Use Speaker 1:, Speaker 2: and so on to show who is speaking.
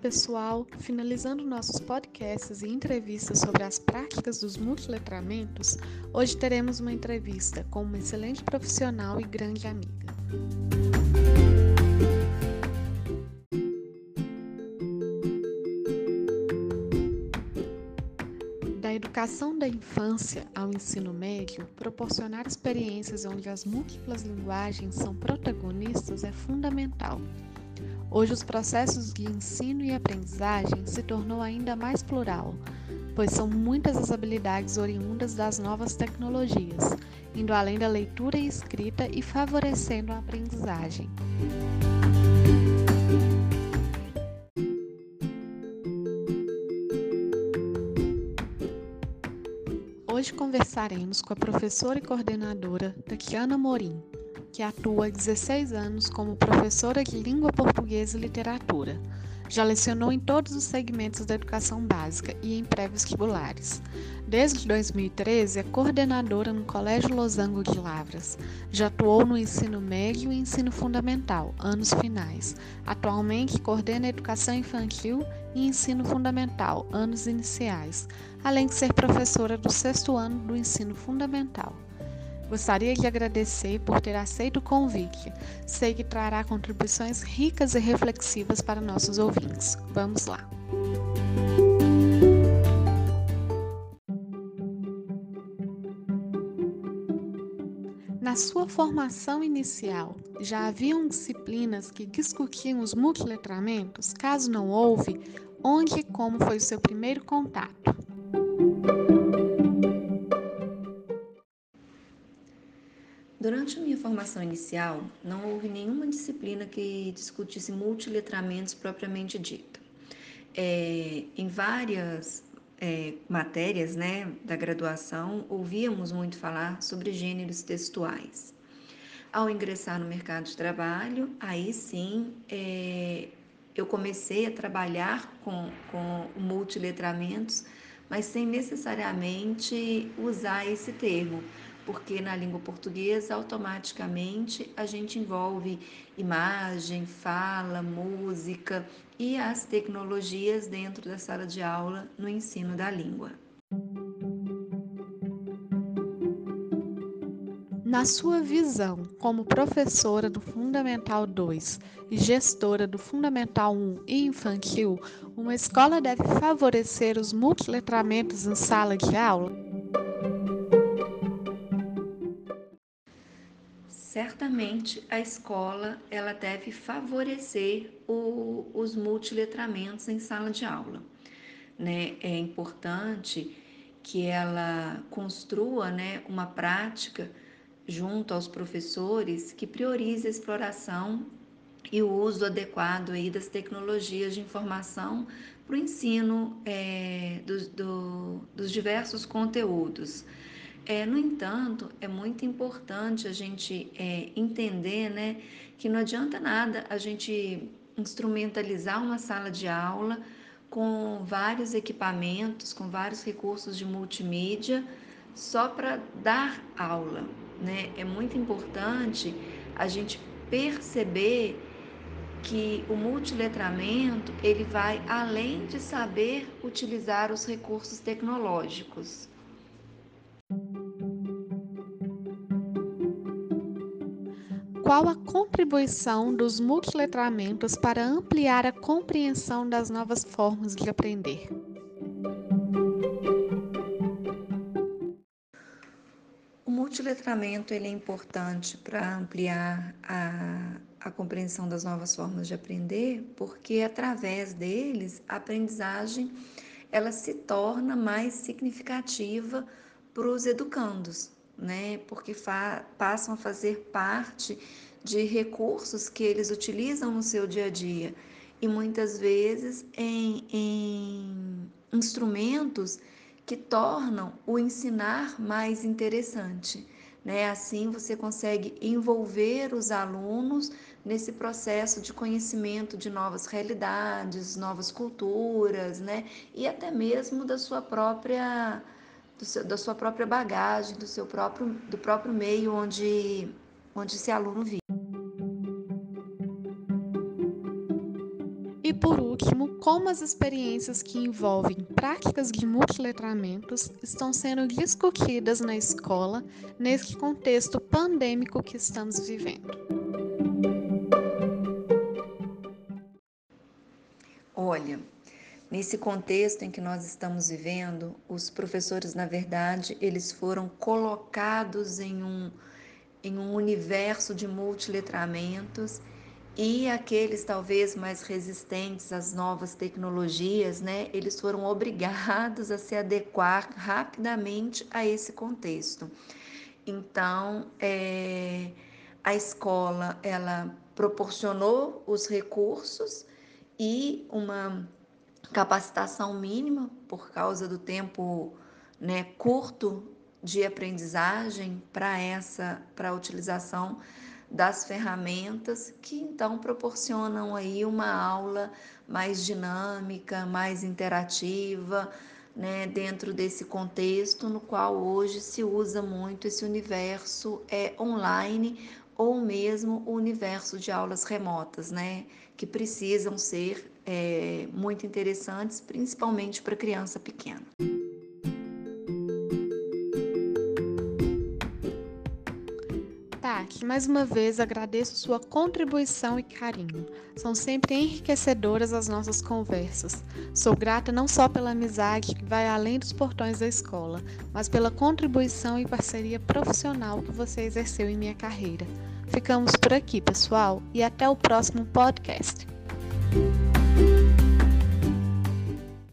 Speaker 1: pessoal! Finalizando nossos podcasts e entrevistas sobre as práticas dos multiletramentos, hoje teremos uma entrevista com uma excelente profissional e grande amiga. Da educação da infância ao ensino médio, proporcionar experiências onde as múltiplas linguagens são protagonistas é fundamental. Hoje, os processos de ensino e aprendizagem se tornou ainda mais plural, pois são muitas as habilidades oriundas das novas tecnologias, indo além da leitura e escrita e favorecendo a aprendizagem. Hoje conversaremos com a professora e coordenadora Tatiana Morim, que atua há 16 anos como professora de língua portuguesa e literatura. Já lecionou em todos os segmentos da educação básica e em pré-vestibulares. Desde 2013 é coordenadora no Colégio Losango de Lavras. Já atuou no ensino médio e ensino fundamental, anos finais. Atualmente coordena educação infantil e ensino fundamental, anos iniciais, além de ser professora do sexto ano do ensino fundamental. Gostaria de agradecer por ter aceito o convite. Sei que trará contribuições ricas e reflexivas para nossos ouvintes. Vamos lá! Na sua formação inicial, já haviam disciplinas que discutiam os multiletramentos? Caso não houve, onde e como foi o seu primeiro contato?
Speaker 2: Durante a minha formação inicial, não houve nenhuma disciplina que discutisse multiletramentos propriamente dita. É, em várias é, matérias né, da graduação, ouvíamos muito falar sobre gêneros textuais. Ao ingressar no mercado de trabalho, aí sim é, eu comecei a trabalhar com, com multiletramentos, mas sem necessariamente usar esse termo porque na língua portuguesa automaticamente a gente envolve imagem, fala, música e as tecnologias dentro da sala de aula no ensino da língua.
Speaker 1: Na sua visão, como professora do Fundamental 2 e gestora do Fundamental 1 e Infantil, uma escola deve favorecer os multiletramentos em sala de aula?
Speaker 2: Certamente a escola ela deve favorecer o, os multiletramentos em sala de aula. Né? É importante que ela construa né, uma prática junto aos professores que priorize a exploração e o uso adequado aí das tecnologias de informação para o ensino é, do, do, dos diversos conteúdos. É, no entanto, é muito importante a gente é, entender né, que não adianta nada a gente instrumentalizar uma sala de aula com vários equipamentos, com vários recursos de multimídia, só para dar aula. Né? É muito importante a gente perceber que o multiletramento ele vai além de saber utilizar os recursos tecnológicos.
Speaker 1: Qual a contribuição dos multiletramentos para ampliar a compreensão das novas formas de aprender?
Speaker 2: O multiletramento ele é importante para ampliar a, a compreensão das novas formas de aprender, porque através deles a aprendizagem ela se torna mais significativa para os educandos, né? Porque passam a fazer parte de recursos que eles utilizam no seu dia a dia e muitas vezes em, em instrumentos que tornam o ensinar mais interessante. Né? Assim você consegue envolver os alunos nesse processo de conhecimento de novas realidades, novas culturas, né? E até mesmo da sua própria seu, da sua própria bagagem, do seu próprio, do próprio meio onde, onde esse aluno vive.
Speaker 1: E por último, como as experiências que envolvem práticas de multiletramentos estão sendo discutidas na escola nesse contexto pandêmico que estamos vivendo.
Speaker 2: Olha, nesse contexto em que nós estamos vivendo, os professores, na verdade, eles foram colocados em um, em um universo de multiletramentos e aqueles talvez mais resistentes às novas tecnologias, né, eles foram obrigados a se adequar rapidamente a esse contexto. Então, é, a escola ela proporcionou os recursos e uma capacitação mínima por causa do tempo né, curto de aprendizagem para essa para a utilização das ferramentas que então proporcionam aí uma aula mais dinâmica, mais interativa, né, dentro desse contexto no qual hoje se usa muito esse universo é online ou mesmo o universo de aulas remotas, né, que precisam ser é, muito interessantes, principalmente para criança pequena.
Speaker 1: Tati, mais uma vez agradeço sua contribuição e carinho. São sempre enriquecedoras as nossas conversas. Sou grata não só pela amizade que vai além dos portões da escola, mas pela contribuição e parceria profissional que você exerceu em minha carreira. Ficamos por aqui, pessoal, e até o próximo podcast.